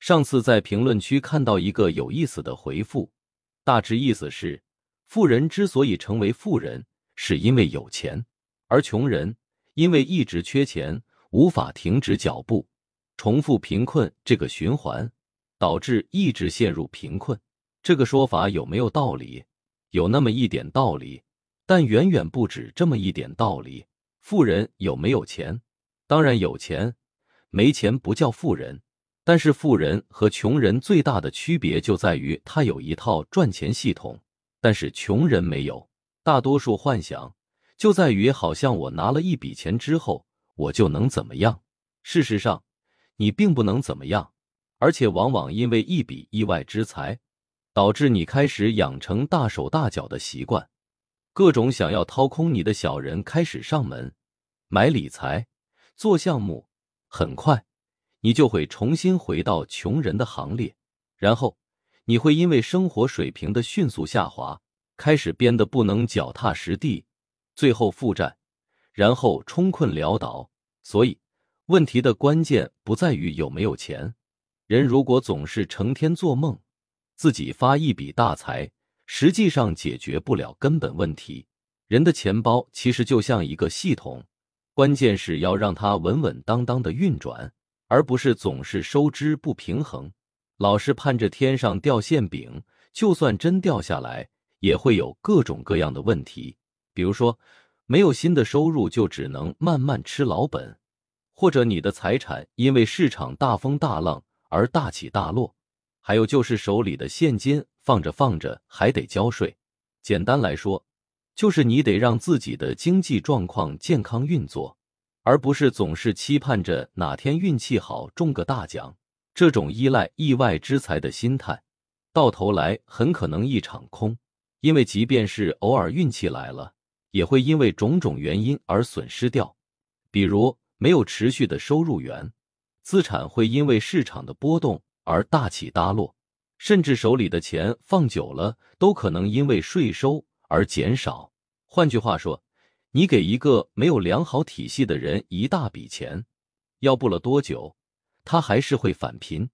上次在评论区看到一个有意思的回复，大致意思是：富人之所以成为富人，是因为有钱，而穷人因为一直缺钱，无法停止脚步，重复贫困这个循环，导致一直陷入贫困。这个说法有没有道理？有那么一点道理，但远远不止这么一点道理。富人有没有钱？当然有钱，没钱不叫富人。但是富人和穷人最大的区别就在于他有一套赚钱系统，但是穷人没有。大多数幻想就在于好像我拿了一笔钱之后，我就能怎么样？事实上，你并不能怎么样，而且往往因为一笔意外之财，导致你开始养成大手大脚的习惯，各种想要掏空你的小人开始上门，买理财、做项目，很快。你就会重新回到穷人的行列，然后你会因为生活水平的迅速下滑，开始变得不能脚踏实地，最后负债，然后冲困潦倒。所以，问题的关键不在于有没有钱。人如果总是成天做梦，自己发一笔大财，实际上解决不了根本问题。人的钱包其实就像一个系统，关键是要让它稳稳当当的运转。而不是总是收支不平衡，老是盼着天上掉馅饼，就算真掉下来，也会有各种各样的问题。比如说，没有新的收入，就只能慢慢吃老本；或者你的财产因为市场大风大浪而大起大落；还有就是手里的现金放着放着还得交税。简单来说，就是你得让自己的经济状况健康运作。而不是总是期盼着哪天运气好中个大奖，这种依赖意外之财的心态，到头来很可能一场空。因为即便是偶尔运气来了，也会因为种种原因而损失掉，比如没有持续的收入源，资产会因为市场的波动而大起大落，甚至手里的钱放久了都可能因为税收而减少。换句话说。你给一个没有良好体系的人一大笔钱，要不了多久，他还是会返贫。